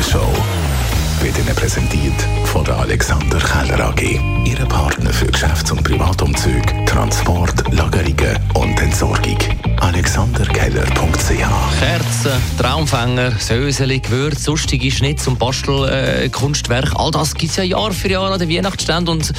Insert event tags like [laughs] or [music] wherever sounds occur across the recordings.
Morgenshow wird Ihnen präsentiert von der Alexander Keller AG. Ihre Partner für Geschäfts- und Privatumzug, Transport, Lagerungen und Entsorgung. AlexanderKeller.ch Kerzen, Traumfänger, Söseli, Gewürze, sonstige Schnitz- und Bastelkunstwerke, all das gibt es ja Jahr für Jahr an den Weihnachtsständen und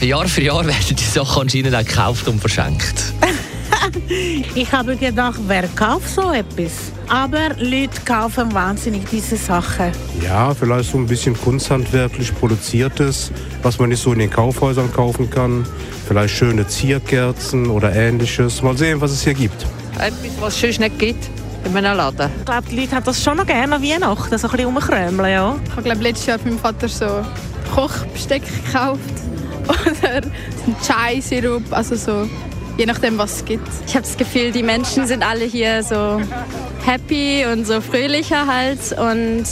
Jahr für Jahr [laughs] werden die Sachen anscheinend auch gekauft und verschenkt. [laughs] Ich habe gedacht, wer kauft so etwas? Aber Leute kaufen wahnsinnig diese Sachen. Ja, vielleicht so ein bisschen kunsthandwerklich produziertes, was man nicht so in den Kaufhäusern kaufen kann. Vielleicht schöne Zierkerzen oder ähnliches. Mal sehen, was es hier gibt. Etwas, was es sonst nicht gibt in einem Laden. Ich glaube, die Leute haben das schon noch gerne an Weihnachten, so ein bisschen rumkrömeln, ja. Ich habe letztes Jahr für meinen Vater so Kochbesteck gekauft [laughs] oder Chai-Sirup, also so je nachdem, was es gibt. Ich habe das Gefühl, die Menschen sind alle hier so happy und so fröhlicher halt und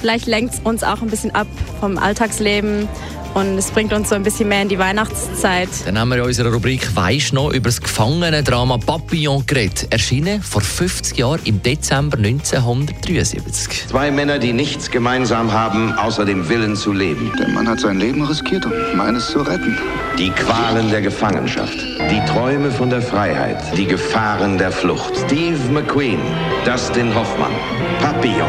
vielleicht lenkt es uns auch ein bisschen ab vom Alltagsleben und es bringt uns so ein bisschen mehr in die Weihnachtszeit. Dann haben wir in unserer Rubrik «Weisst noch» über das Gefangenen-Drama «Papillon» geredet. Erschienen vor 50 Jahren im Dezember 1973. Zwei Männer, die nichts gemeinsam haben, außer dem Willen zu leben. Der Mann hat sein Leben riskiert, um meines zu retten. Die Qualen der Gefangenschaft, die Träume von der Freiheit, die Gefahren der Flucht. Steve McQueen, Dustin Hoffmann, Papillon.